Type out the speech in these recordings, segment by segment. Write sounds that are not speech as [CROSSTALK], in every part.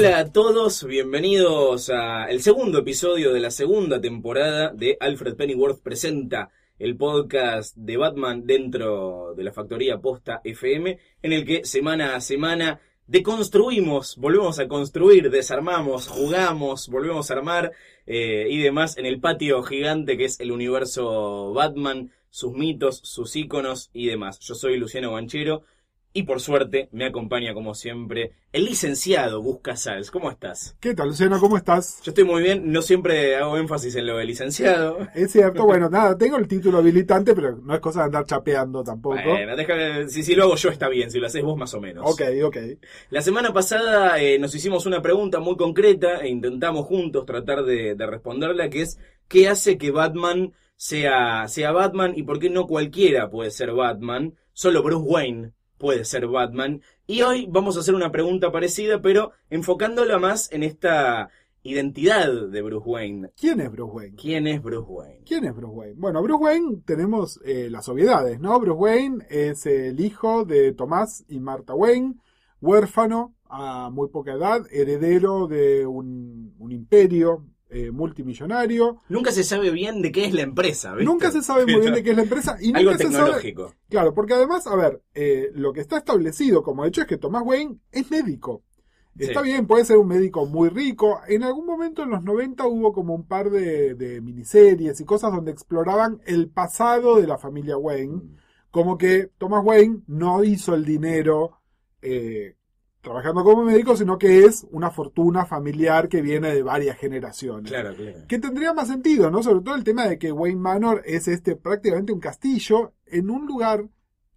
Hola a todos, bienvenidos a el segundo episodio de la segunda temporada de Alfred Pennyworth presenta el podcast de Batman dentro de la factoría Posta FM, en el que semana a semana deconstruimos, volvemos a construir, desarmamos, jugamos, volvemos a armar eh, y demás en el patio gigante que es el universo Batman, sus mitos, sus íconos y demás. Yo soy Luciano Banchero. Y por suerte me acompaña como siempre el licenciado Gus Casals. ¿Cómo estás? ¿Qué tal, Luciano? ¿Cómo estás? Yo estoy muy bien, no siempre hago énfasis en lo de licenciado. Es cierto, bueno, nada, tengo el título habilitante, pero no es cosa de andar chapeando tampoco. Bueno, déjame, si, si lo hago yo está bien, si lo haces vos más o menos. Ok, ok. La semana pasada eh, nos hicimos una pregunta muy concreta e intentamos juntos tratar de, de responderla, que es ¿qué hace que Batman sea, sea Batman y por qué no cualquiera puede ser Batman? Solo Bruce Wayne puede ser Batman. Y hoy vamos a hacer una pregunta parecida, pero enfocándola más en esta identidad de Bruce Wayne. ¿Quién es Bruce Wayne? ¿Quién es Bruce Wayne? ¿Quién es Bruce Wayne? Bueno, Bruce Wayne tenemos eh, las obviedades, ¿no? Bruce Wayne es el hijo de Tomás y Martha Wayne, huérfano a muy poca edad, heredero de un, un imperio eh, multimillonario. Nunca se sabe bien de qué es la empresa. ¿viste? Nunca se sabe muy bien de qué es la empresa y [LAUGHS] Algo nunca se sabe tecnológico. Claro, porque además, a ver, eh, lo que está establecido como hecho es que Tomás Wayne es médico. Está Sí. bien, puede ser un médico muy rico. En algún momento en los 90 hubo como un par de, de miniseries y cosas donde exploraban el pasado de la familia Wayne. Como que Thomas Wayne no hizo el dinero eh, trabajando como médico, sino que es una fortuna familiar que viene de varias generaciones. Claro, claro. Que tendría más sentido, ¿no? Sobre todo el tema de que Wayne Manor es este prácticamente un castillo en un lugar.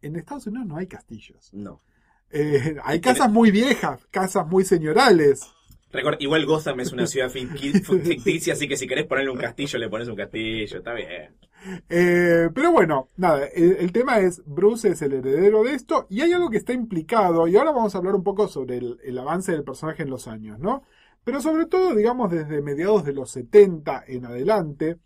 En Estados Unidos no hay castillos. No. Eh, hay casas muy viejas, casas muy señorales. Record- igual Gotham es una ciudad ficti- ficticia, así que si querés ponerle un castillo, le pones un castillo, está bien. Eh, pero bueno, nada, el, el tema es, Bruce es el heredero de esto y hay algo que está implicado, y ahora vamos a hablar un poco sobre el, el avance del personaje en los años, ¿no? Pero sobre todo, digamos, desde mediados de los 70 en adelante,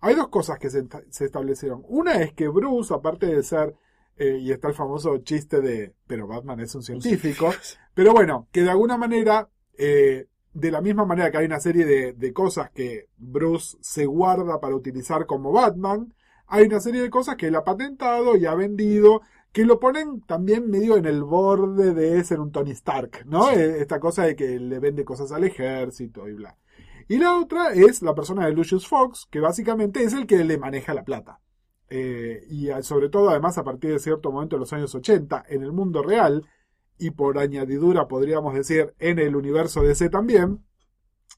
hay dos cosas que se, se establecieron. Una es que Bruce, aparte de ser, eh, y está el famoso chiste de, pero Batman es un científico, pero bueno, que de alguna manera, eh, de la misma manera que hay una serie de, de cosas que Bruce se guarda para utilizar como Batman, hay una serie de cosas que él ha patentado y ha vendido, que lo ponen también medio en el borde de ser un Tony Stark, ¿no? Eh, Esta cosa de que le vende cosas al ejército y bla. Y la otra es la persona de Lucius Fox, que básicamente es el que le maneja la plata. Eh, y sobre todo, además, a partir de cierto momento de los años 80, en el mundo real, y por añadidura podríamos decir en el universo DC también,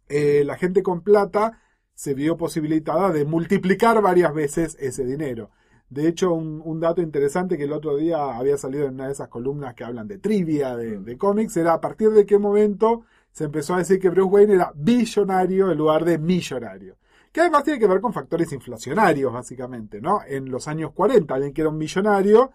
eh, la gente con plata se vio posibilitada de multiplicar varias veces ese dinero. De hecho, un, un dato interesante que el otro día había salido en una de esas columnas que hablan de trivia, de, de cómics, era a partir de qué momento se empezó a decir que Bruce Wayne era billonario en lugar de millonario. Que además tiene que ver con factores inflacionarios, básicamente, ¿no? En los años 40, alguien que era un millonario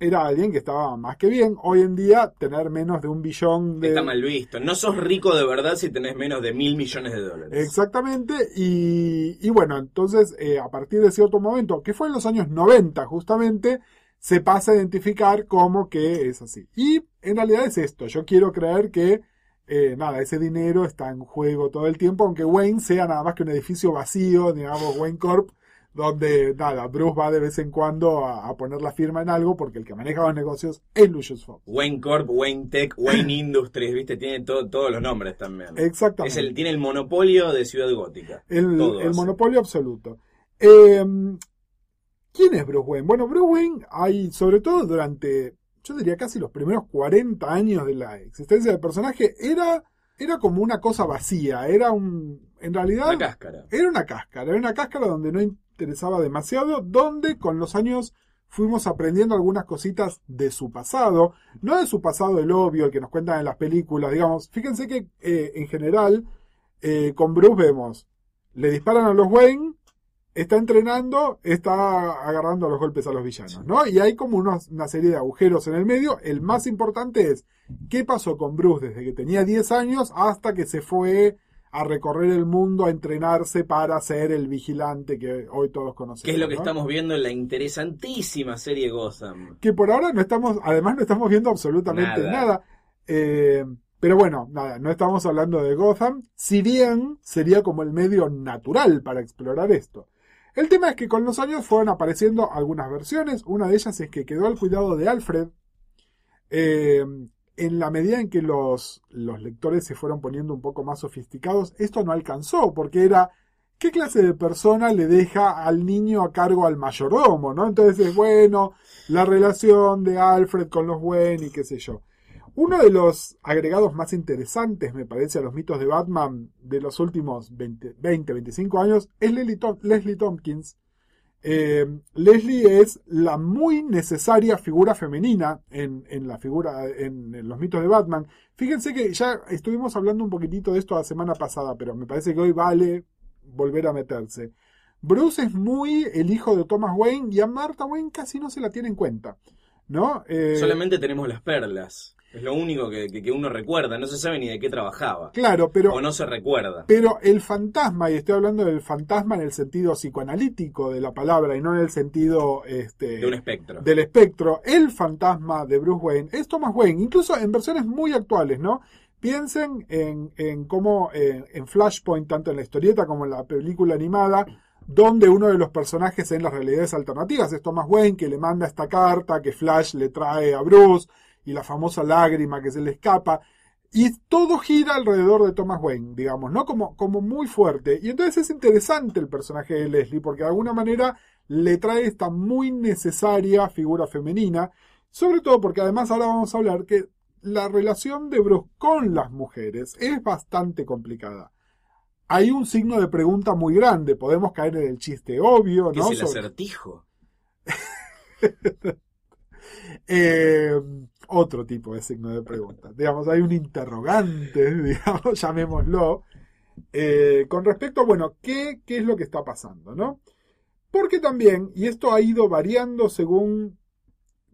era alguien que estaba más que bien. Hoy en día, tener menos de un billón de... Está mal visto. No sos rico de verdad si tenés menos de mil millones de dólares. Exactamente, y, y bueno, entonces eh, a partir de cierto momento, que fue en los años 90 justamente, se pasa a identificar como que es así. Y en realidad es esto, yo quiero creer que, eh, nada, ese dinero está en juego todo el tiempo, aunque Wayne sea nada más que un edificio vacío, digamos, Wayne Corp, donde, nada, Bruce va de vez en cuando a, a poner la firma en algo, porque el que maneja los negocios es Lucius Fox. Wayne Corp, Wayne Tech, Wayne Industries, ¿viste? Tiene to- todos los nombres también. Exactamente. Es el, tiene el monopolio de Ciudad Gótica. El, Todo monopolio absoluto. Eh, ¿Quién es Bruce Wayne? Bueno, Bruce Wayne hay, sobre todo durante, yo diría casi los primeros 40 años de la existencia del personaje, era, era como una cosa vacía, era un, en realidad, Una cáscara. era una cáscara, era una cáscara donde no interesaba demasiado, donde con los años fuimos aprendiendo algunas cositas de su pasado, no de su pasado el obvio, el que nos cuentan en las películas, digamos, fíjense que eh, en general eh, con Bruce vemos, le disparan a los Wayne, está entrenando, está agarrando los golpes a los villanos, ¿no? Y hay como una serie de agujeros en el medio. El más importante es, ¿qué pasó con Bruce desde que tenía 10 años hasta que se fue a recorrer el mundo a entrenarse para ser el vigilante que hoy todos conocemos? Que es lo que ¿no? estamos viendo en la interesantísima serie Gotham. que por ahora no estamos, además no estamos viendo absolutamente Nada. nada. Eh, pero bueno, nada, no estamos hablando de Gotham, si bien sería como el medio natural para explorar esto. El tema es que con los años fueron apareciendo algunas versiones, una de ellas es que quedó al cuidado de Alfred, eh, en la medida en que los, lectores se fueron poniendo un poco más sofisticados, esto no alcanzó, porque era ¿qué clase de persona le deja al niño a cargo al mayordomo? ¿no? Entonces, bueno, la relación de Alfred con los Wayne y qué sé yo. Uno de los agregados más interesantes, me parece, a los mitos de Batman de los últimos 20, 20 25 años es Leslie Tompkins. Eh, Leslie es la muy necesaria figura femenina en, en la figura, en, los mitos de Batman. Fíjense que ya estuvimos hablando un poquitito de esto la semana pasada, pero me parece que hoy vale volver a meterse. Bruce es muy el hijo de Thomas Wayne y a Martha Wayne casi no se la tiene en cuenta. ¿No? Eh, Solamente tenemos las perlas. Es lo único que, que- que uno recuerda. No se sabe ni de qué trabajaba. Claro, pero, O no se recuerda. pero el fantasma, y estoy hablando del fantasma en el sentido psicoanalítico de la palabra y no en el sentido este, De un espectro. del espectro, el fantasma de Bruce Wayne es Thomas Wayne, incluso en versiones muy actuales, ¿no? Piensen en, en cómo eh, en Flashpoint, tanto en la historieta como en la película animada, donde uno de los personajes en las realidades alternativas es Thomas Wayne, que le manda esta carta que Flash le trae a Bruce, y la famosa lágrima que se le escapa, y todo gira alrededor de Thomas Wayne, digamos, ¿no? Como, como muy fuerte. Y entonces es interesante el personaje de Leslie, porque de alguna manera le trae esta muy necesaria figura femenina, sobre todo porque además ahora vamos a hablar que la relación de Bruce con las mujeres es bastante complicada. Hay un signo de pregunta muy grande, podemos caer en el chiste obvio, ¿Qué ¿no? es el acertijo? [LAUGHS] Eh, otro tipo de signo de pregunta. Digamos, hay un interrogante, [LAUGHS] digamos, llamémoslo, eh, con respecto a, bueno, ¿qué, ¿qué es lo que está pasando, no? Porque también, y esto ha ido variando según,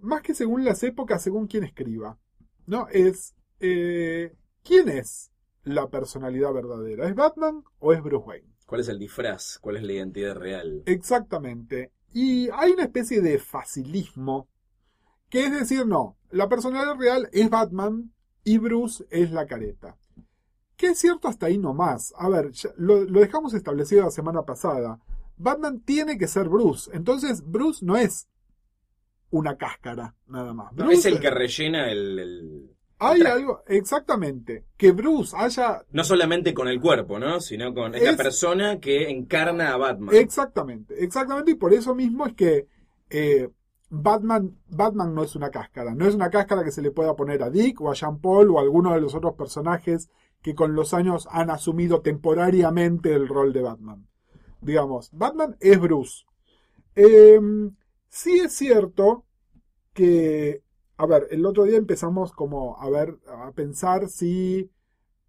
más que según las épocas, según quien escriba, ¿no? Es, eh, ¿quién es la personalidad verdadera? ¿Es Batman o es Bruce Wayne? ¿Cuál es el disfraz? ¿Cuál es la identidad real? Exactamente. Y hay una especie de facilismo, que es decir, no, la personalidad real es Batman y Bruce es la careta. Que es cierto hasta ahí nomás. A ver, lo, lo dejamos establecido la semana pasada. Batman tiene que ser Bruce. Entonces, Bruce no es una cáscara, nada más. No, Bruce es el que rellena el, el- Hay algo, exactamente, que Bruce haya No solamente con el cuerpo, ¿no? Sino con... Es, la Es- persona que encarna a Batman. Exactamente, exactamente, y por eso mismo es que eh, Batman, Batman no es una cáscara, no es una cáscara que se le pueda poner a Dick o a Jean Paul o a alguno de los otros personajes que con los años han asumido temporariamente el rol de Batman. Digamos, Batman es Bruce. Eh, sí es cierto que, a ver, el otro día empezamos como a ver, a pensar si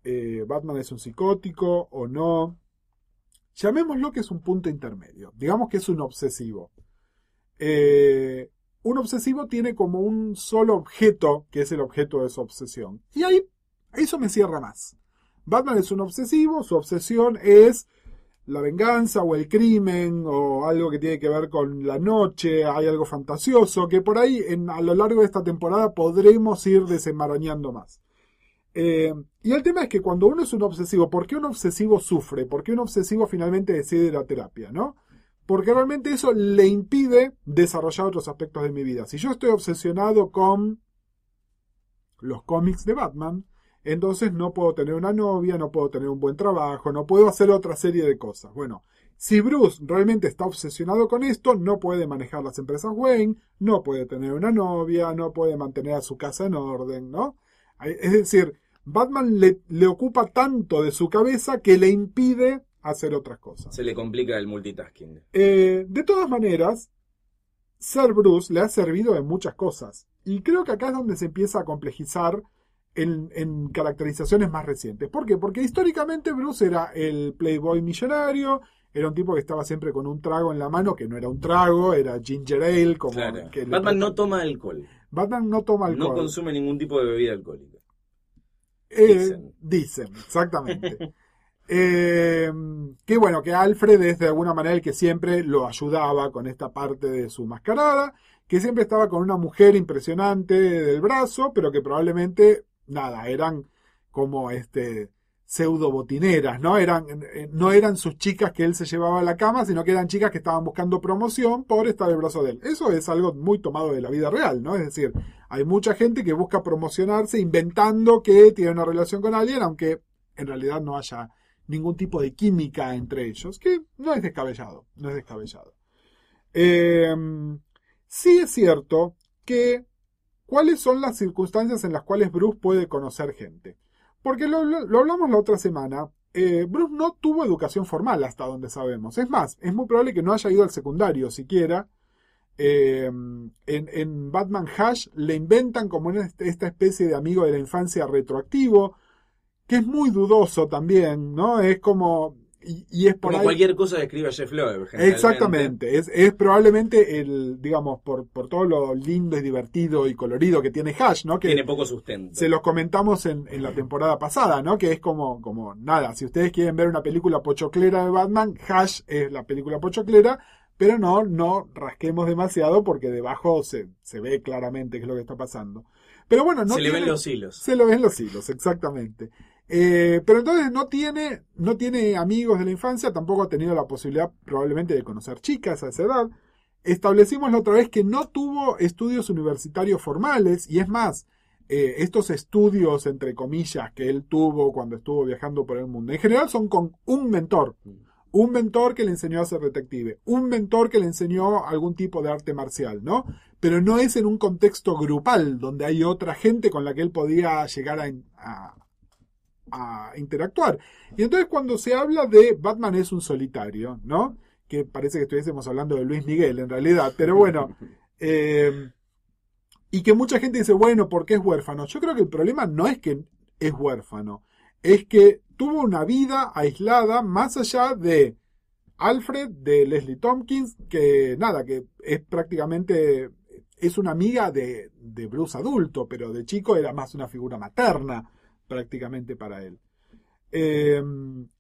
eh, Batman es un psicótico o no. Llamémoslo que es un punto intermedio. Digamos que es un obsesivo. Eh, un obsesivo tiene como un solo objeto, que es el objeto de su obsesión. Y ahí, eso me cierra más. Batman es un obsesivo, su obsesión es la venganza o el crimen o algo que tiene que ver con la noche, hay algo fantasioso, que por ahí en, a lo largo de esta temporada podremos ir desenmarañando más. Eh, y el tema es que cuando uno es un obsesivo, ¿por qué un obsesivo sufre? ¿Por qué un obsesivo finalmente decide la terapia? ¿no? Porque realmente eso le impide desarrollar otros aspectos de mi vida. Si yo estoy obsesionado con los cómics de Batman, entonces no puedo tener una novia, no puedo tener un buen trabajo, no puedo hacer otra serie de cosas. Bueno, si Bruce realmente está obsesionado con esto, no puede manejar las empresas Wayne, no puede tener una novia, no puede mantener a su casa en orden, ¿no? Es decir, Batman le, le ocupa tanto de su cabeza que le impide hacer otras cosas. Se le complica el multitasking. Eh, de todas maneras, ser Bruce le ha servido en muchas cosas. Y creo que acá es donde se empieza a complejizar en, en, caracterizaciones más recientes. ¿Por qué? Porque históricamente Bruce era el playboy millonario, era un tipo que estaba siempre con un trago en la mano, que no era un trago, era ginger ale. Como Claro. que le- Batman no toma alcohol. Batman no toma alcohol. No consume ningún tipo de bebida alcohólica. Eh, Dicen. dicen, exactamente. [LAUGHS] Eh, que bueno, que Alfred es de alguna manera el que siempre lo ayudaba con esta parte de su mascarada, que siempre estaba con una mujer impresionante del brazo, pero que probablemente, nada, eran como este pseudo botineras, ¿no? Eran, eh, no eran sus chicas que él se llevaba a la cama, sino que eran chicas que estaban buscando promoción por estar el brazo de él. Eso es algo muy tomado de la vida real, ¿no? Es decir, hay mucha gente que busca promocionarse inventando que tiene una relación con alguien, aunque en realidad no haya ningún tipo de química entre ellos, que no es descabellado, no es descabellado. Eh, sí es cierto que cuáles son las circunstancias en las cuales Bruce puede conocer gente. Porque lo, lo- hablamos la otra semana, eh, Bruce no tuvo educación formal hasta donde sabemos. Es más, es muy probable que no haya ido al secundario siquiera. Eh, en, en Batman Hash le inventan como una- esta especie de amigo de la infancia retroactivo, que es muy dudoso también, ¿no? Es como... Y, y es por Como ahí... cualquier cosa que escriba Jeff Loeb. Exactamente, es, es probablemente el, digamos, por, por todo lo lindo y divertido y colorido que tiene Hash, ¿no? Que Tiene poco sustento. se los comentamos en, en la temporada pasada, ¿no? Que es como, como, nada, si ustedes quieren ver una película pochoclera de Batman, Hash es la película pochoclera, pero no, no rasquemos demasiado porque debajo se, se ve claramente qué es lo que está pasando. Pero bueno, no se le ven los hilos. se lo ven los hilos, exactamente. Eh, pero entonces no tiene, no tiene amigos de la infancia, tampoco ha tenido la posibilidad probablemente de conocer chicas a esa edad. Establecimos la otra vez que no tuvo estudios universitarios formales y es más, eh, estos estudios, entre comillas, que él tuvo cuando estuvo viajando por el mundo, en general son con un mentor. Un mentor que le enseñó a ser detective, un mentor que le enseñó algún tipo de arte marcial, ¿no? Pero no es en un contexto grupal donde hay otra gente con la que él podía llegar a, a- a interactuar. Y entonces cuando se habla de Batman es un solitario, ¿no? Que parece que estuviésemos hablando de Luis Miguel en realidad, pero bueno. [LAUGHS] eh, y que mucha gente dice, bueno, ¿por qué es huérfano? Yo creo que el problema no es que es huérfano, es que tuvo una vida aislada más allá de Alfred, de Leslie Tompkins, que nada, que es prácticamente, es una amiga de, de Bruce adulto, pero de chico era más una figura materna prácticamente para él. Eh,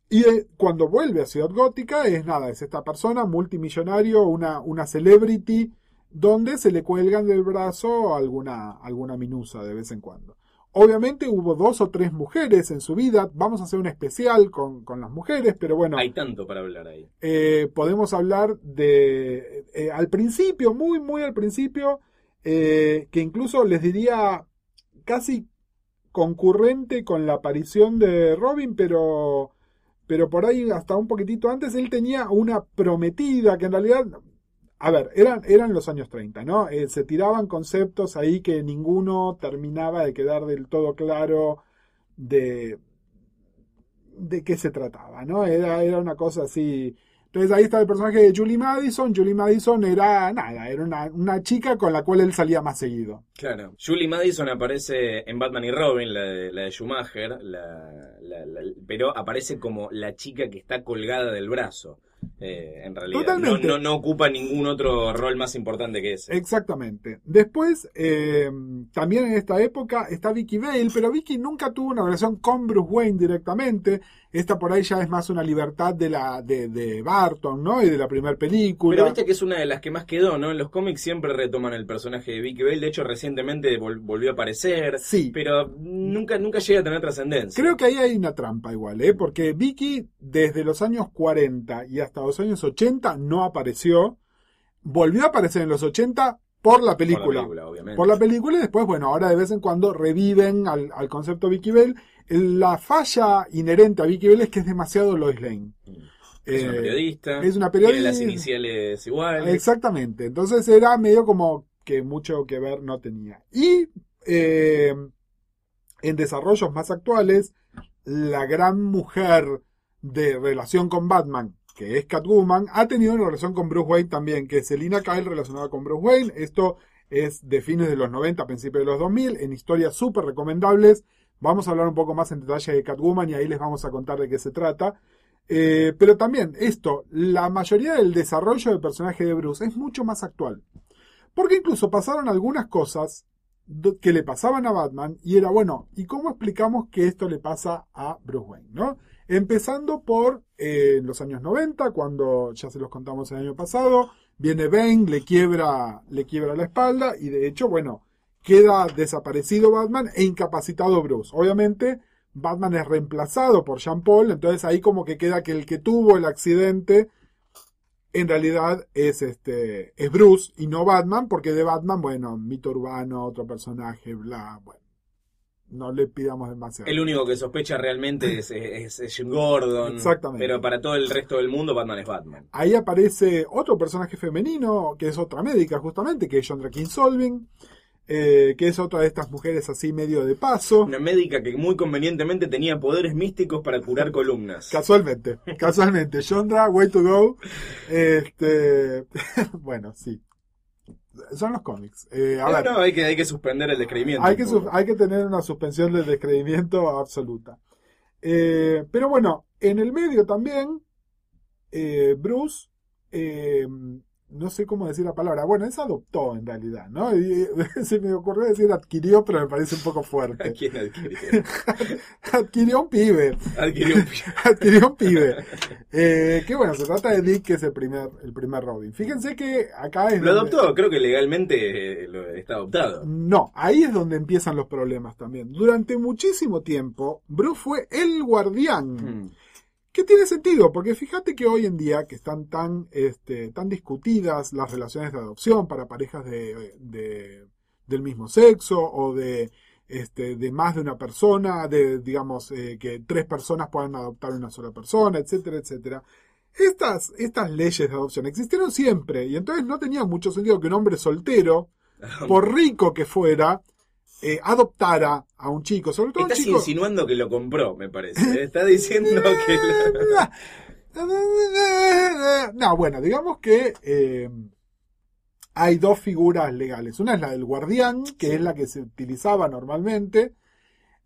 y eh, cuando vuelve a Ciudad Gótica es nada, es esta persona multimillonario, una, una celebrity, donde se le cuelgan del brazo alguna, alguna minusa de vez en cuando. Obviamente hubo dos o tres mujeres en su vida, vamos a hacer un especial con, con las mujeres, pero bueno, Hay tanto para hablar ahí. eh, podemos hablar de, eh, al principio, muy, muy al principio, eh, que incluso les diría casi concurrente con la aparición de Robin, pero, pero por ahí hasta un poquitito antes él tenía una prometida que en realidad, a ver, eran, eran los años 30, ¿no? Eh, se tiraban conceptos ahí que ninguno terminaba de quedar del todo claro de, de qué se trataba, ¿no? Era, era una cosa así. Entonces ahí está el personaje de Julie Madison. Julie Madison era nada, era una, una chica con la cual él salía más seguido. Claro. Julie Madison aparece en Batman y Robin, la de, la de Schumacher, la- la- la- pero aparece como la chica que está colgada del brazo. eh, en realidad. Totalmente. No, no, no ocupa ningún otro rol más importante que ese. Exactamente. Después, eh, también en esta época está Vicky Vale, pero Vicky nunca tuvo una relación con Bruce Wayne directamente. Esta por ahí ya es más una libertad de la de, de Barton, ¿no? Y de la primera película. Pero viste que es una de las que más quedó, ¿no? En los cómics siempre retoman el personaje de Vicky Bale. De hecho, recientemente vol- volvió a aparecer. Sí. Pero nunca, nunca llega a tener trascendencia. Creo que ahí hay una trampa igual, ¿eh? Porque Vicky desde los años 40 y hasta los años 80 no apareció. Volvió a aparecer en los 80 por la Por película. la película, obviamente. Por la película y después, bueno, ahora de vez en cuando reviven al, al concepto Vicky Bell. La falla inherente a Vicky Bell es que es demasiado Lois Lane. Es una Eh, periodista. es una Tiene periodista. las iniciales iguales. Exactamente. Entonces era medio como que mucho que ver no tenía. Y eh, en desarrollos más actuales, la gran mujer de relación con Batman, que es Catwoman, ha tenido una relación con Bruce Wayne también, que es Selina Kyle relacionada con Bruce Wayne. Esto es de fines de los 90, principios de los 2000, en historias súper recomendables. Vamos a hablar un poco más en detalle de Catwoman y ahí les vamos a contar de qué se trata. Eh, pero también esto, la mayoría del desarrollo del personaje de Bruce es mucho más actual. Porque incluso pasaron algunas cosas que le pasaban a Batman y era, bueno, ¿y cómo explicamos que esto le pasa a Bruce Wayne? ¿no? Empezando por eh, los años 90, cuando ya se los contamos el año pasado, viene Bane, le quiebra, le quiebra la espalda y de hecho, bueno, queda desaparecido Batman e incapacitado Bruce. Obviamente, Batman es reemplazado por Jean Paul, entonces ahí como que queda que el que tuvo el accidente en realidad es este es Bruce y no Batman, porque de Batman, bueno, mito urbano, otro personaje, bla, bueno. No le pidamos demasiado. El único que sospecha realmente es, es, es Jim Gordon. Exactamente. Pero para todo el resto del mundo, Batman es Batman. Ahí aparece otro personaje femenino, que es otra médica justamente, que es John King Solving, eh, que es otra de estas mujeres así medio de paso. Una médica que muy convenientemente tenía poderes místicos para curar columnas. Casualmente, [LAUGHS] casualmente. Yondra, way to go. Este, [LAUGHS] bueno, sí. Son los cómics. Eh, a No, ver, no, hay que, hay que suspender el descreimiento. hay que, hay que tener una suspensión del descreimiento absoluta. Eh, pero bueno, en el medio también, eh, Bruce, eh, no sé cómo decir la palabra, bueno, es adoptó en realidad, ¿no? Y, [LAUGHS] se me ocurrió decir adquirió, pero me parece un poco ¿A fuerte. quién adquirió? [LAUGHS] adquirió un pibe. Adquirió un [LAUGHS] adquirió un pibe. Eh, que bueno, se trata de Dick, que es el primer, el primer Robin. Fíjense que acá es Lo donde- adoptó, creo que legalmente eh, lo- está adoptado. No, ahí es donde empiezan los problemas también. Durante muchísimo tiempo, Bruce fue el guardián. Mm. Que tiene sentido, porque fíjate que hoy en día que están tan, este, tan discutidas las relaciones de adopción para parejas de, de- del mismo sexo o de, este, de más de una persona, de, digamos, eh, que tres personas puedan adoptar una sola persona, etcétera, etcétera. Estas, estas leyes de adopción existieron siempre y entonces no tenía mucho sentido que un hombre soltero, [LAUGHS] por rico que fuera, eh, adoptara a un chico, sobre todo un Estás chico... insinuando que lo compró, me parece. Está diciendo que... lo- [LAUGHS] No, bueno, digamos que eh, hay dos figuras legales. Una es la del guardián, que es la que se utilizaba normalmente,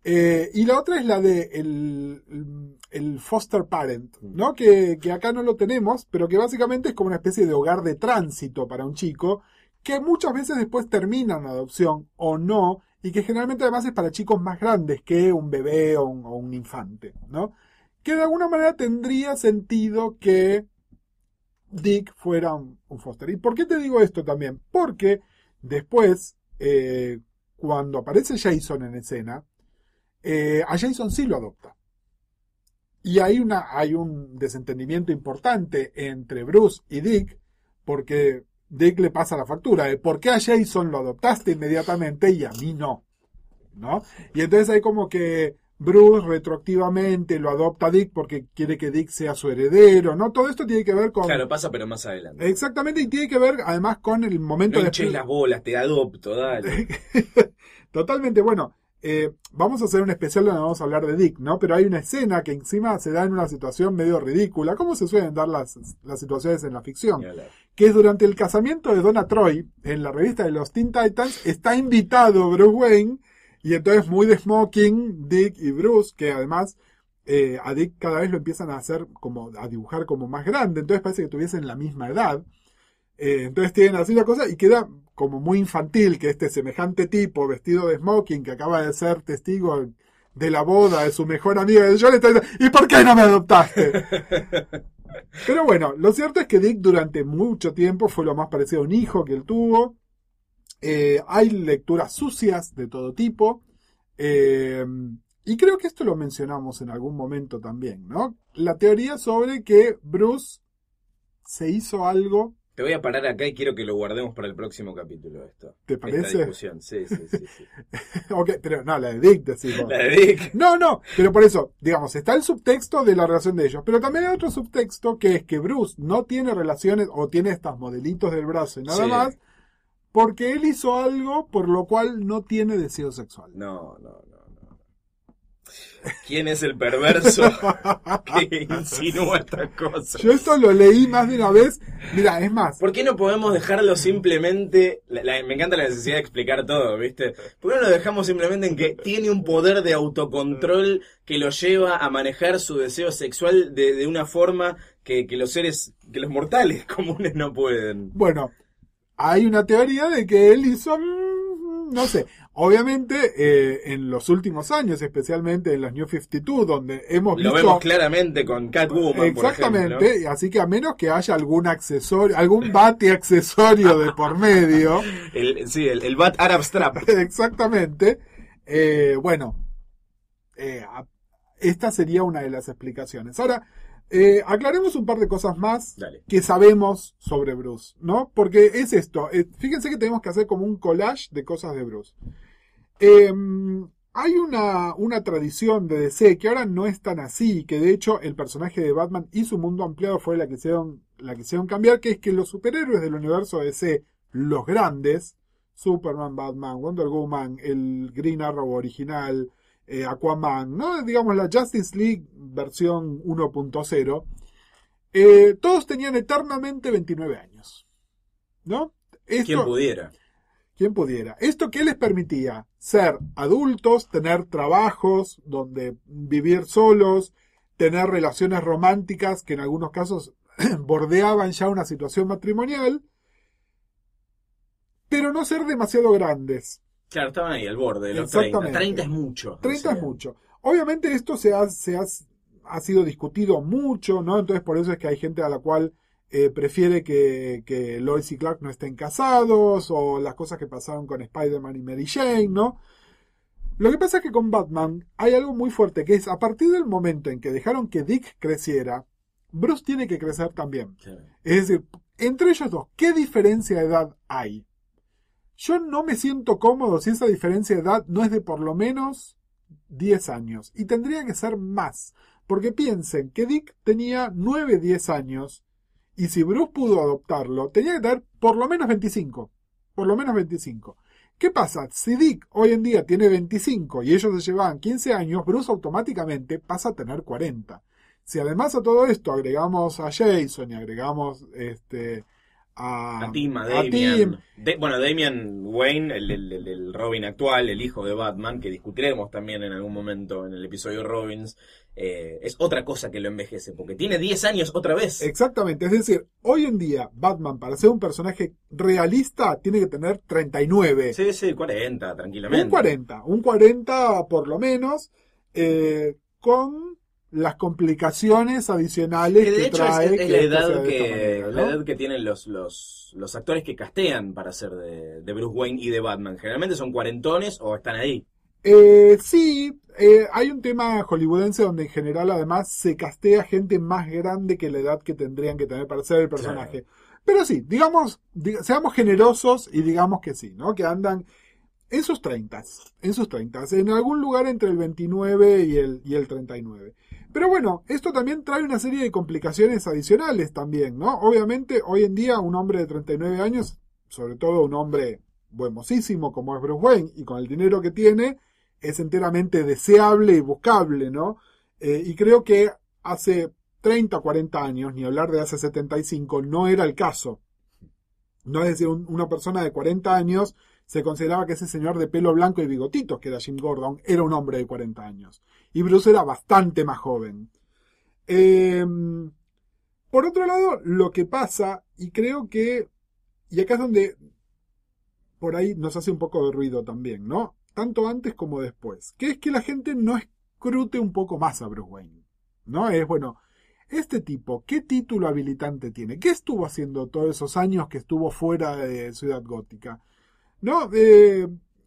eh, y la otra es la de el, el foster parent, ¿no? Que, que acá no lo tenemos, pero que básicamente es como una especie de hogar de tránsito para un chico, que muchas veces después termina en adopción o no, y que generalmente además es para chicos más grandes que un bebé o un, infante, ¿no? Que de alguna manera tendría sentido que Dick fuera un, foster. ¿Y por qué te digo esto también? Porque después, eh, cuando aparece Jason en escena, eh, a Jason sí lo adopta. Y hay un desentendimiento importante entre Bruce y Dick, porque Dick le pasa la factura de por qué a Jason lo adoptaste inmediatamente y a mí no. ¿No? Y entonces hay como que Bruce retroactivamente lo adopta a Dick porque quiere que Dick sea su heredero, ¿no? Todo esto tiene que ver con... Claro, pasa, pero más adelante. Exactamente, y tiene que ver además con el momento No de... hinches las bolas, te adopto, dale. [LAUGHS] Totalmente, bueno, eh, vamos a hacer un especial donde vamos a hablar de Dick, ¿no? Pero hay una escena que encima se da en una situación medio ridícula, como se suelen dar las, las situaciones en la ficción. Que es durante el casamiento de Donna Troy, en la revista de los Teen Titans, está invitado Bruce Wayne, y entonces muy de smoking, Dick y Bruce, que además eh, a Dick cada vez lo empiezan a hacer como, a dibujar como más grande, entonces parece que tuviesen la misma edad. Eh, entonces tienen así la cosa y queda como muy infantil que este semejante tipo vestido de smoking que acaba de ser testigo de la boda de su mejor amiga, yo le estoy diciendo, ¿y por qué no me adoptaste? [LAUGHS] Pero bueno, lo cierto es que Dick durante mucho tiempo fue lo más parecido a un hijo que él tuvo. Eh, hay lecturas sucias de todo tipo. Eh, y creo que esto lo mencionamos en algún momento también, ¿no? La teoría sobre que Bruce se hizo algo. Te voy a parar acá y quiero que lo guardemos para el próximo capítulo esto. ¿Te Esta parece? discusión, sí, sí, sí. sí. [LAUGHS] ok, pero no, la de Dick, decimos. La de Dick. No, no, pero por eso, digamos, está el subtexto de la relación de ellos, pero también hay otro subtexto que es que Bruce no tiene relaciones o tiene estas modelitos del brazo y nada Sí. más, porque él hizo algo por lo cual no tiene deseo sexual. No, no. ¿Quién es el perverso [LAUGHS] que insinúa estas cosas? Yo esto lo leí más de una vez. Mira, es más, ¿Por qué no podemos dejarlo simplemente... la- la- me encanta la necesidad de explicar todo, ¿viste? ¿Por qué no lo dejamos simplemente en que tiene un poder de autocontrol que lo lleva a manejar su deseo sexual de, de una forma que, que los seres, que los mortales [LAUGHS] comunes no pueden? bueno, hay una teoría de que él hizo, mm, no sé, obviamente eh, en los últimos años, especialmente en los New 52, donde hemos Lo visto... vemos claramente con Catwoman, por Exactamente, ejemplo. así que a menos que haya algún accesorio, algún bate accesorio de por medio, [LAUGHS] El, sí, el, el Bat Arab Strap. [LAUGHS] exactamente, eh, bueno, eh, esta sería una de las explicaciones. Ahora, eh, aclaremos un par de cosas más Dale. que sabemos sobre Bruce, ¿no? Porque es esto, eh, fíjense que tenemos que hacer como un collage de cosas de Bruce. Eh, hay una, una tradición de DC que ahora no es tan así, que de hecho el personaje de Batman y su mundo ampliado fue la que hicieron, la que hicieron cambiar, que es que los superhéroes del universo DC, los grandes, Superman, Batman, Wonder Woman, el Green Arrow original, eh, Aquaman, ¿no? digamos la Justice League versión 1.0, eh, todos tenían eternamente 29 años. ¿No? Esto, ¿Quién pudiera? Quien pudiera. ¿Esto qué les permitía? Ser adultos, tener trabajos donde vivir solos, tener relaciones románticas que en algunos casos [CLEARS THROAT] bordeaban ya una situación matrimonial, pero no ser demasiado grandes. Claro, estaban ahí al borde de los 30. Exactamente. 30 es mucho. 30 o es mucho. Obviamente esto se ha, se ha, ha sido discutido mucho, ¿no? Entonces por eso es que hay gente a la cual eh, prefiere que, que Lois y Clark no estén casados, o las cosas que pasaron con Spider-Man y Mary Jane, ¿no? Lo que pasa es que con Batman hay algo muy fuerte, que es a partir del momento en que dejaron que Dick creciera, Bruce tiene que crecer también. Es decir, entre ellos dos, ¿qué diferencia de edad hay? Yo no me siento cómodo si esa diferencia de edad no es de por lo menos 10 años. Y tendría que ser más. Porque piensen que Dick tenía 9, 10 años. Y si Bruce pudo adoptarlo, tenía que tener por lo menos 25. Por lo menos 25. ¿Qué pasa? Si Dick hoy en día tiene 25 y ellos se llevaban 15 años, Bruce automáticamente pasa a tener 40. Si además a todo esto agregamos a Jason y agregamos este, a, A Tim, a a Damian. Tim, De- bueno, Damian Wayne, el, el- el- Robin actual, el hijo de Batman, que discutiremos también en algún momento en el episodio Robins, eh, es otra cosa que lo envejece, porque tiene 10 años otra vez. Exactamente, es decir, hoy en día Batman para ser un personaje realista tiene que tener 39. Sí, sí, 40, tranquilamente. Un 40, un 40 por lo menos, eh, con las complicaciones adicionales Que que, de hecho trae es, es que la, edad que, la edad que tienen los, los, los actores que castean para ser de, de Bruce Wayne y de Batman. Generalmente son cuarentones o están ahí. Eh, sí, eh, hay un tema hollywoodense donde en general además se castea gente más grande que la edad que tendrían que tener para ser el personaje. Pero sí, digamos, diga- seamos generosos y digamos que sí, ¿no? Que andan en sus 30, en sus 30, en algún lugar entre el 29 y el, y el 39. Pero bueno, esto también trae una serie de complicaciones adicionales también, ¿no? Obviamente, hoy en día un hombre de 39 años, sobre todo un hombre buenosísimo como es Bruce Wayne y con el dinero que tiene, es enteramente deseable y buscable, ¿no? Eh, y creo que hace 30, 40 años, ni hablar de hace 75, no era el caso. No es decir, un- una persona de 40 años, se consideraba que ese señor de pelo blanco y bigotitos, que era Jim Gordon, era un hombre de 40 años. Y Bruce era bastante más joven. Eh, por otro lado, lo que pasa, y creo que, y acá es donde por ahí nos hace un poco de ruido también, ¿no? Tanto antes como después, que es que la gente no escrute un poco más a Bruce Wayne, ¿no? Es bueno, este tipo, ¿qué título habilitante tiene? ¿Qué estuvo haciendo todos esos años que estuvo fuera de Ciudad Gótica? ¿No? Eh,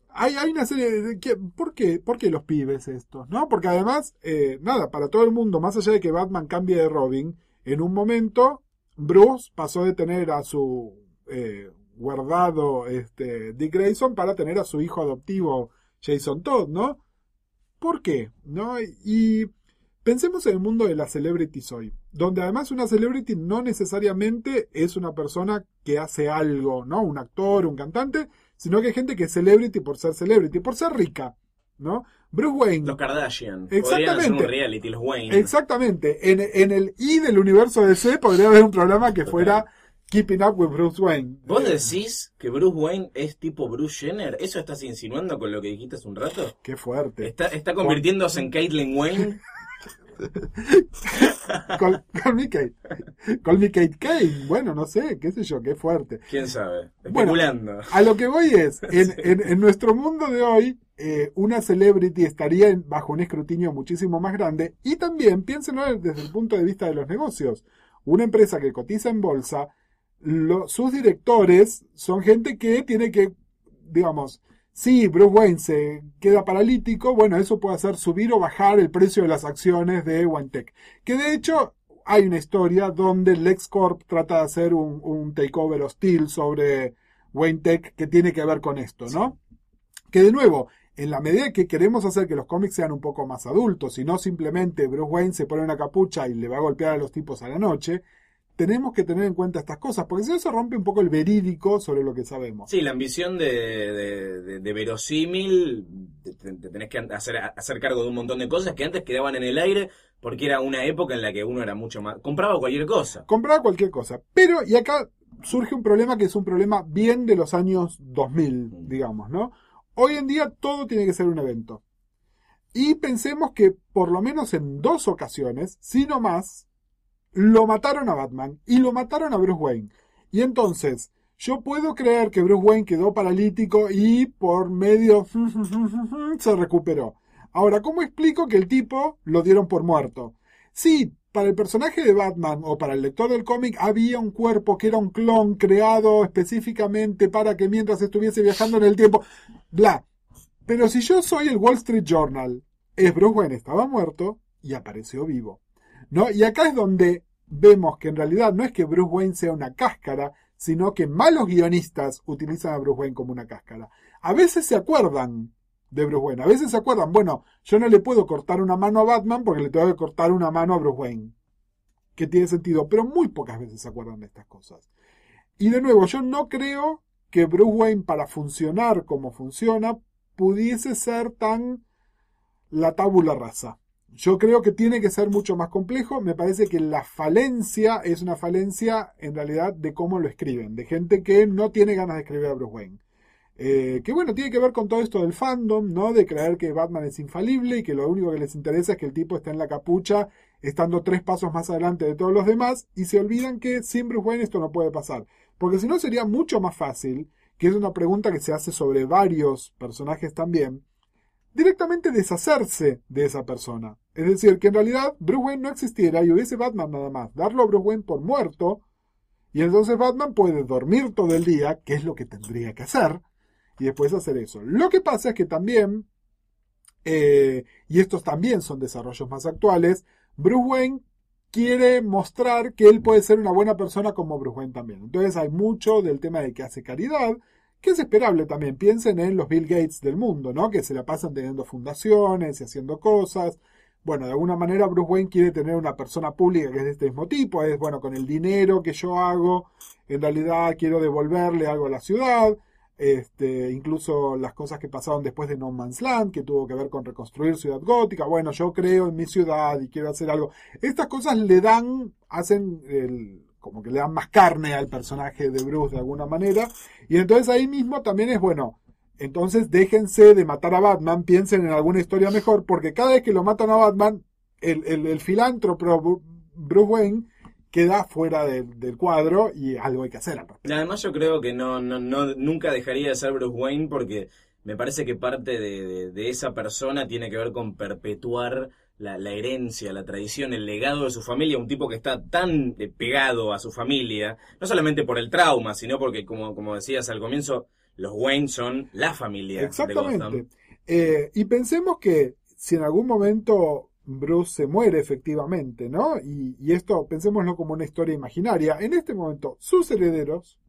hay, hay una serie de... que- ¿por, qué? ¿Por qué los pibes estos? ¿No? Porque además, eh, nada, para todo el mundo, más allá de que Batman cambie de Robin, en un momento Bruce pasó de tener a su eh, guardado este, Dick Grayson para tener a su hijo adoptivo Jason Todd, ¿no? ¿Por qué? ¿No? Y pensemos en el mundo de las celebrities hoy, donde además una celebrity no necesariamente es una persona que hace algo, ¿no? Un actor, un cantante, sino que hay gente que es celebrity por ser celebrity, por ser rica, ¿no? Bruce Wayne. Los Kardashian. Exactamente. hacer un reality, los Wayne. Exactamente. En, en el I del universo DC podría haber un programa que fuera Keeping Up with Bruce Wayne. ¿Vos Eh, decís que Bruce Wayne es tipo Bruce Jenner? ¿Eso estás insinuando con lo que dijiste hace un rato? Qué fuerte. ¿Está, está convirtiéndose en Caitlyn Wayne? [LAUGHS] [LAUGHS] Call, call me Kate. Call me Kate Kane. Bueno, no sé, qué sé yo, qué fuerte. ¿Quién sabe? Bueno, Especulando. A lo que voy es, [LAUGHS] en, en- en nuestro mundo de hoy, eh, una celebrity estaría bajo un escrutinio muchísimo más grande. Y también, piénsenlo desde el punto de vista de los negocios. Una empresa que cotiza en bolsa, lo- sus directores son gente que tiene que, digamos, si Bruce Wayne se queda paralítico, bueno, eso puede hacer subir o bajar el precio de las acciones de Wayne-Tech. Que de hecho hay una historia donde LexCorp trata de hacer un, un takeover hostil sobre Wayne Tech que tiene que ver con esto, ¿no? Que de nuevo, en la medida que queremos hacer que los cómics sean un poco más adultos y no simplemente Bruce Wayne se pone una capucha y le va a golpear a los tipos a la noche, tenemos que tener en cuenta estas cosas, porque si no se rompe un poco el verídico sobre lo que sabemos. Sí, la ambición de, de, de- de verosímil, te, te- te tenés que hacer, hacer cargo de un montón de cosas que antes quedaban en el aire porque era una época en la que uno era mucho más... compraba cualquier cosa. compraba cualquier cosa. Pero, y acá surge un problema que es un problema bien de los años 2000, digamos, ¿no? Hoy en día todo tiene que ser un evento. Y pensemos que por lo menos en dos ocasiones, si no más, lo mataron a Batman y lo mataron a Bruce Wayne. Y entonces, yo puedo creer que Bruce Wayne quedó paralítico y por medio [LAUGHS] se recuperó. Ahora, ¿cómo explico que el tipo lo dieron por muerto? Sí, para el personaje de Batman o para el lector del cómic había un cuerpo que era un clon creado específicamente para que mientras estuviese viajando en el tiempo, bla. Pero si yo soy el Wall Street Journal, es Bruce Wayne estaba muerto y apareció vivo. Y acá es donde vemos que en realidad no es que Bruce Wayne sea una cáscara, sino que malos guionistas utilizan a Bruce Wayne como una cáscara. A veces se acuerdan de Bruce Wayne, a veces se acuerdan, bueno, yo no le puedo cortar una mano a Batman porque le tengo que cortar una mano a Bruce Wayne. Que tiene sentido, pero muy pocas veces se acuerdan de estas cosas. Y de nuevo, yo no creo que Bruce Wayne para funcionar como funciona pudiese ser tan la tabula rasa. Yo creo que tiene que ser mucho más complejo. Me parece que la falencia es una falencia en realidad de cómo lo escriben, de gente que no tiene ganas de escribir a Bruce Wayne. Eh, que bueno, tiene que ver con todo esto del fandom, ¿no? De creer que Batman es infalible y que lo único que les interesa es que el tipo esté en la capucha, estando tres pasos más adelante de todos los demás, y se olvidan que sin Bruce Wayne esto no puede pasar. Porque si no sería mucho más fácil, que es una pregunta que se hace sobre varios personajes también, directamente deshacerse de esa persona. Es decir, que en realidad Bruce Wayne no existiera y hubiese Batman nada más. Darlo a Bruce Wayne por muerto. Y entonces Batman puede dormir todo el día, que es lo que tendría que hacer, y después hacer eso. Lo que pasa es que también, eh, y estos también son desarrollos más actuales, Bruce Wayne quiere mostrar que él puede ser una buena persona como Bruce Wayne también. Entonces hay mucho del tema de que hace caridad, que es esperable también. Piensen en los Bill Gates del mundo, ¿no? Que se la pasan teniendo fundaciones y haciendo cosas. Bueno, de alguna manera Bruce Wayne quiere tener una persona pública que es de este mismo tipo. Es, bueno, con el dinero que yo hago, en realidad quiero devolverle algo a la ciudad. Este, incluso las cosas que pasaron después de No Man's Land, que tuvo que ver con reconstruir Ciudad Gótica. Bueno, yo creo en mi ciudad y quiero hacer algo. Estas cosas le dan, hacen el, como que le dan más carne al personaje de Bruce de alguna manera. Y entonces ahí mismo también es bueno, Entonces déjense de matar a Batman, piensen en alguna historia mejor, porque cada vez que lo matan a Batman, el, el, el filántropo Bru- Bruce Wayne queda fuera del, cuadro y algo hay que hacer. Y Además yo creo que no, no, no, nunca dejaría de ser Bruce Wayne porque me parece que parte de- de esa persona tiene que ver con perpetuar la, la herencia, la tradición, el legado de su familia, un tipo que está tan eh, pegado a su familia, no solamente por el trauma, sino porque, como, como decías al comienzo, los Wayne son la familia de. Exactamente. Eh, y pensemos que si en algún momento Bruce se muere efectivamente, ¿no? Y, y esto pensémoslo como una historia imaginaria. En este momento, sus herederos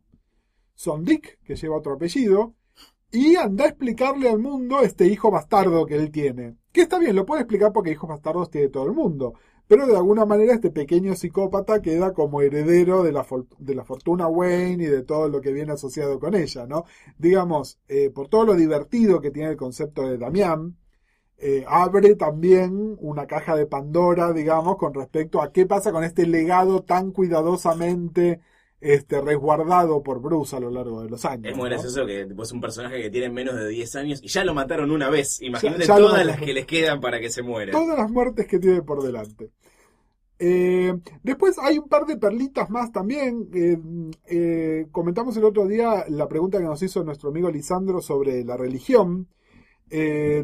son Dick, que lleva otro apellido, y anda a explicarle al mundo este hijo bastardo que él tiene. Que está bien, lo puede explicar porque hijos bastardos tiene todo el mundo. Pero de alguna manera este pequeño psicópata queda como heredero de la, de la fortuna Wayne y de todo lo que viene asociado con ella, ¿no? Digamos, eh, por todo lo divertido que tiene el concepto de Damián, eh, abre también una caja de Pandora, digamos, con respecto a qué pasa con este legado tan cuidadosamente este, resguardado por Bruce a lo largo de los años. Es muy ¿no? gracioso que es un personaje que tiene menos de 10 años y ya lo mataron una vez. Imagínate ya todas las que les quedan para que se muera. todas las muertes que tiene por delante. Eh, después hay un par de perlitas más también. Eh, eh, comentamos el otro día la pregunta que nos hizo nuestro amigo Lisandro sobre la religión,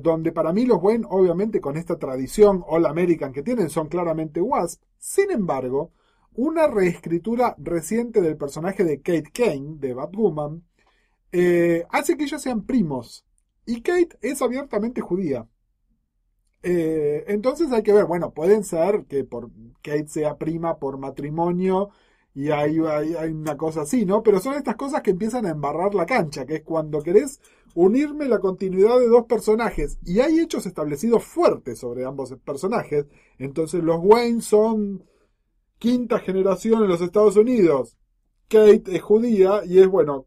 donde para mí los Wayne, obviamente con esta tradición All American que tienen, son claramente Wasp. Sin embargo, una reescritura reciente del personaje de Kate Kane, de Batwoman, eh, hace que ellos sean primos. Y Kate es abiertamente judía. Eh, entonces hay que ver, bueno, pueden ser que por Kate sea prima por matrimonio y hay, hay, hay una cosa así, ¿no? Pero son estas cosas que empiezan a embarrar la cancha, que es cuando querés unirme la continuidad de dos personajes y hay hechos establecidos fuertes sobre ambos personajes. Entonces los Wayne son quinta generación en los Estados Unidos. Kate es judía y es bueno.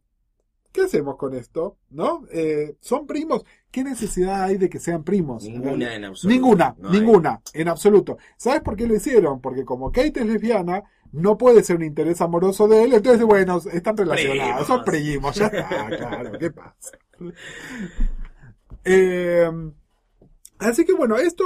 ¿Qué hacemos con esto? ¿No? Eh, ¿Son primos? ¿Qué necesidad hay de que sean primos? Ninguna en absoluto. Ninguna, No hay. ninguna, en absoluto. ¿Sabes por qué lo hicieron? Porque como Kate es lesbiana, no puede ser un interés amoroso de él, entonces, bueno, están relacionados, Primos. son primos, ya está, [LAUGHS] claro, ¿qué pasa? Eh, así que bueno, esto,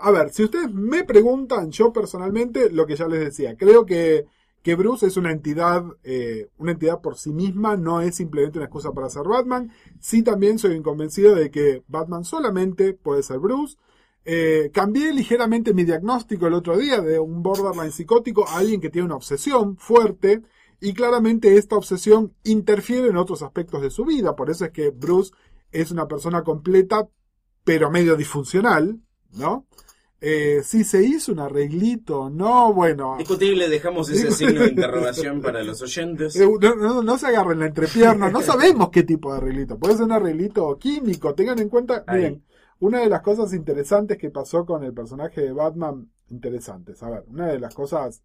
a ver, si ustedes me preguntan, yo personalmente, lo que ya les decía, creo que, que Bruce es una entidad, eh, una entidad por sí misma, no es simplemente una excusa para ser Batman. Sí también soy convencido de que Batman solamente puede ser Bruce. Eh, cambié ligeramente mi diagnóstico el otro día de un borderline psicótico a alguien que tiene una obsesión fuerte y claramente esta obsesión interfiere en otros aspectos de su vida. Por eso es que Bruce es una persona completa pero medio disfuncional, ¿no? Eh, si se hizo un arreglito, no, bueno. Discutible, dejamos ese signo de interrogación para los oyentes. Eh, No, no- no se agarren la entrepierna, no sabemos qué tipo de arreglito. Puede ser un arreglito químico, tengan en cuenta. Ahí. Miren, una de las cosas interesantes que pasó con el personaje de Batman, interesantes, a ver, una de las cosas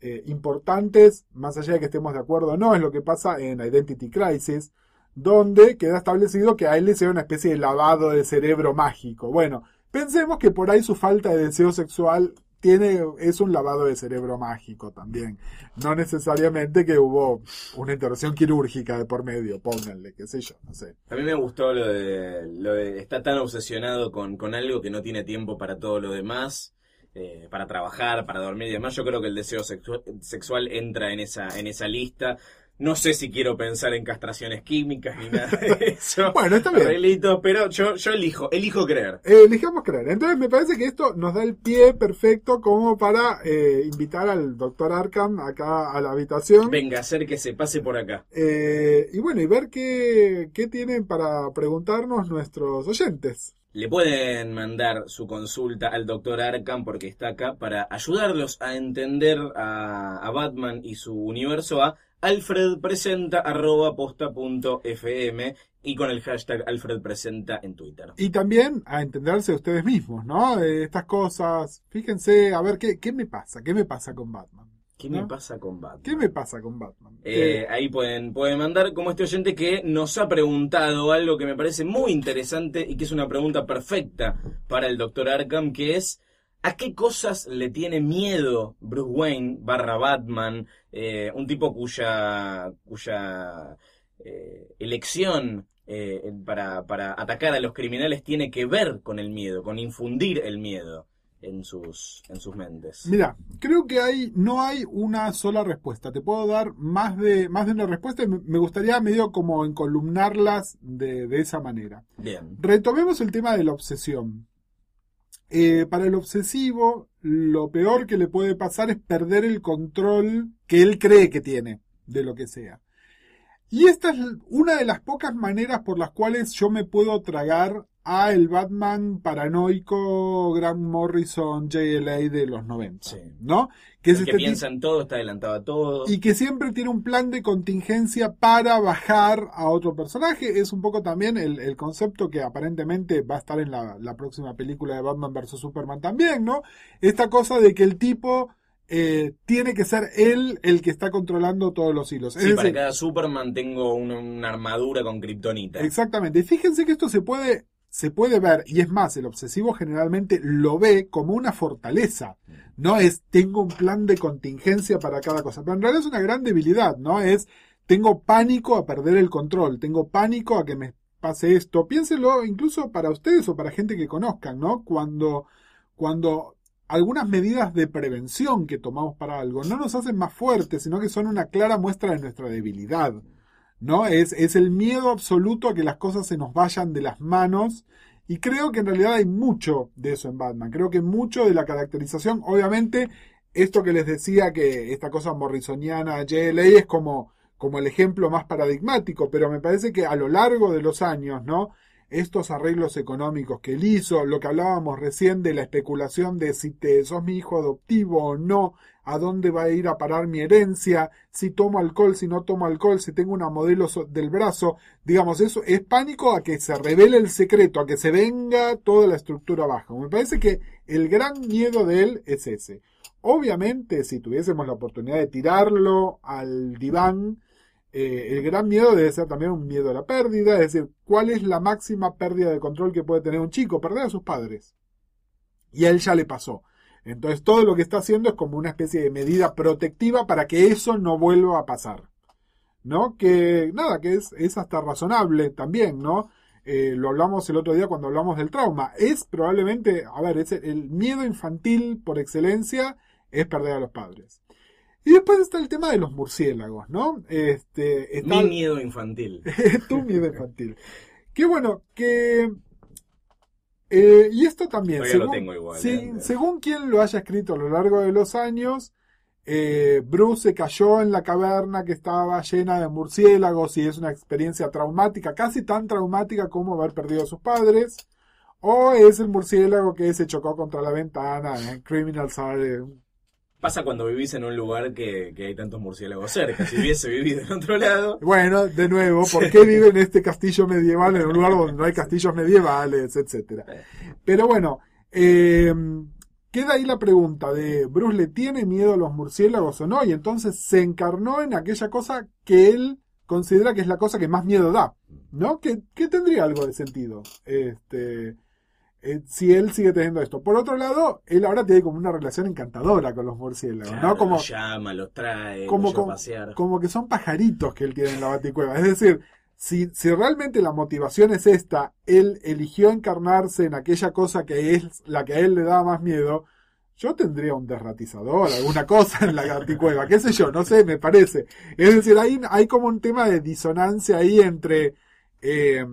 eh, importantes, más allá de que estemos de acuerdo o no, es lo que pasa en Identity Crisis, donde queda establecido que a él le una especie de lavado de cerebro mágico. Bueno, pensemos que por ahí su falta de deseo sexual tiene, es un lavado de cerebro mágico también. No necesariamente que hubo una intervención quirúrgica de por medio, pónganle, qué sé yo, no sé. A mí me gustó lo de, lo de está tan obsesionado con, con algo que no tiene tiempo para todo lo demás, eh, para trabajar, para dormir y demás. Yo creo que el deseo sexu- sexual entra en esa, en esa lista. No sé si quiero pensar en castraciones químicas ni nada de [LAUGHS] eso. Bueno, está bien. Pero yo, yo elijo, elijo creer. Eh, elijamos creer. Entonces me parece que esto nos da el pie perfecto como para eh, invitar al doctor Arkham acá a la habitación. Venga, hacer que se pase por acá. Eh, y bueno, y ver qué, qué tienen para preguntarnos nuestros oyentes. Le pueden mandar su consulta al doctor Arkham porque está acá para ayudarlos a entender a, a Batman y su universo a alfredpresenta.posta.fm y con el hashtag alfredpresenta en Twitter. Y también a entenderse ustedes mismos, ¿no? Eh, estas cosas. Fíjense, a ver, ¿qué, qué me pasa? ¿Qué me pasa con Batman? ¿Qué me pasa con Batman? ¿Qué me pasa con Batman? Eh, Eh, ahí pueden, pueden mandar como este oyente que nos ha preguntado algo que me parece muy interesante y que es una pregunta perfecta para el doctor Arkham, que es ¿a qué cosas le tiene miedo Bruce Wayne barra Batman? eh, un tipo cuya, cuya eh, elección eh, para, para atacar a los criminales tiene que ver con el miedo, con infundir el miedo en sus, en sus mentes. Mira, creo que hay, no hay una sola respuesta. Te puedo dar más de, más de una respuesta y me gustaría medio como encolumnarlas de, de esa manera. Bien. Retomemos el tema de la obsesión. Eh, para el obsesivo, lo peor que le puede pasar es perder el control que él cree que tiene de lo que sea. Y esta es una de las pocas maneras por las cuales yo me puedo tragar a el Batman paranoico Grant Morrison JLA de los 90, Sí. ¿no? Que es que este piensa en todo, está adelantado a todo. y que siempre tiene un plan de contingencia para bajar a otro personaje. Es un poco también el, el concepto que aparentemente va a estar en la, la próxima película de Batman vs. Superman también, ¿no? Esta cosa de que el tipo eh, tiene que ser él el que está controlando todos los hilos. Es Sí, para decir, cada Superman tengo una, una armadura con kriptonita. Exactamente. Y fíjense que esto se puede, se puede ver, y es más, el obsesivo generalmente lo ve como una fortaleza. No es tengo un plan de contingencia para cada cosa. Pero en realidad es una gran debilidad, ¿no? Es tengo pánico a perder el control, tengo pánico a que me pase esto. Piénselo incluso para ustedes o para gente que conozcan, ¿no? Cuando, cuando algunas medidas de prevención que tomamos para algo no nos hacen más fuertes, sino que son una clara muestra de nuestra debilidad. ¿No? Es, es el miedo absoluto a que las cosas se nos vayan de las manos. Y creo que en realidad hay mucho de eso en Batman. Creo que mucho de la caracterización, obviamente, esto que les decía que esta cosa morrisoniana JLA es como, como el ejemplo más paradigmático, pero me parece que a lo largo de los años, ¿no? Estos arreglos económicos que él hizo, lo que hablábamos recién de la especulación de si te sos mi hijo adoptivo o no, a dónde va a ir a parar mi herencia, si tomo alcohol, si no tomo alcohol, si tengo una modelo del brazo, digamos, eso es pánico a que se revele el secreto, a que se venga toda la estructura abajo. Me parece que el gran miedo de él es ese. Obviamente, si tuviésemos la oportunidad de tirarlo al diván, eh, el gran miedo debe ser también un miedo a la pérdida, es decir, ¿cuál es la máxima pérdida de control que puede tener un chico? Perder a sus padres. Y a él ya le pasó. Entonces todo lo que está haciendo es como una especie de medida protectiva para que eso no vuelva a pasar. ¿No? Que nada, que es, es hasta razonable también, ¿no? Eh, lo hablamos el otro día cuando hablamos del trauma. Es probablemente, a ver, el miedo infantil por excelencia es perder a los padres. Y después está el tema de los murciélagos, ¿no? Este, está- Mi miedo infantil. [LAUGHS] tu miedo infantil. Qué bueno, que... eh, y esto también, Todavía lo según, tengo igual, eh. según quien lo haya escrito a lo largo de los años, eh, Bruce se cayó en la caverna que estaba llena de murciélagos y es una experiencia traumática, casi tan traumática como haber perdido a sus padres. O es el murciélago que se chocó contra la ventana en Criminals Are Pasa cuando vivís en un lugar que, que hay tantos murciélagos cerca. Si hubiese vivido en otro lado, [LAUGHS] Bueno, de nuevo, ¿por qué vive en este castillo medieval en un lugar donde no hay castillos medievales, etcétera? Pero bueno, eh, queda ahí la pregunta de Bruce le tiene miedo a los murciélagos o no, y entonces se encarnó en aquella cosa que él considera que es la cosa que más miedo da, ¿no? Que, que tendría algo de sentido. Este, eh, si él sigue teniendo esto. Por otro lado, él ahora tiene como una relación encantadora con los murciélagos, claro, ¿no? Como, los llama, los trae, como, lleva a como, pasear. como que son pajaritos que él tiene en la baticueva. Es decir, si, si realmente la motivación es esta, él eligió encarnarse en aquella cosa que es la que a él le da más miedo, yo tendría un desratizador, alguna cosa en la baticueva, qué sé yo, no sé, me parece. Es decir, hay, hay como un tema de disonancia ahí entre eh,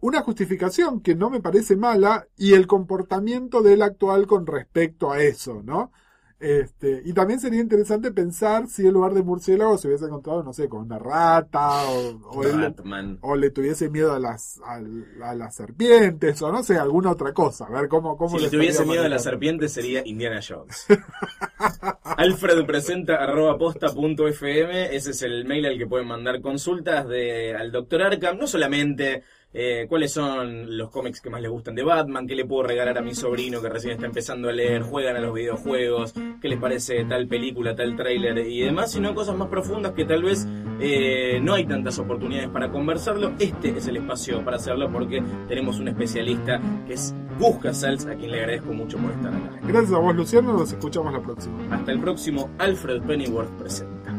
una justificación que no me parece mala y el comportamiento del actual con respecto a eso, ¿no? Este, y también sería interesante pensar si en lugar de murciélago se hubiese encontrado, no sé, con una rata o, o, él- Ratman. o le tuviese miedo a las, a, las serpientes o no sé, alguna otra cosa. A ver cómo, cómo Si le tuviese miedo a la manejando. serpiente sería Indiana Jones. [LAUGHS] Alfred presenta arroba posta punto fm. Ese es el mail al que pueden mandar consultas de, al Dr. Arkham. No solamente eh, cuáles son los cómics que más les gustan de Batman, qué le puedo regalar a mi sobrino que recién está empezando a leer, juegan a los videojuegos, qué les parece tal película, tal tráiler y demás, sino cosas más profundas que tal vez eh, no hay tantas oportunidades para conversarlo. Este es el espacio para hacerlo porque tenemos un especialista que es Gus Casals, a quien le agradezco mucho por estar acá. Gracias a vos, Luciano. Nos escuchamos la próxima. Hasta el próximo Alfred Pennyworth presenta.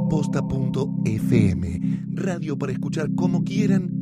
posta.fm, radio para escuchar como quieran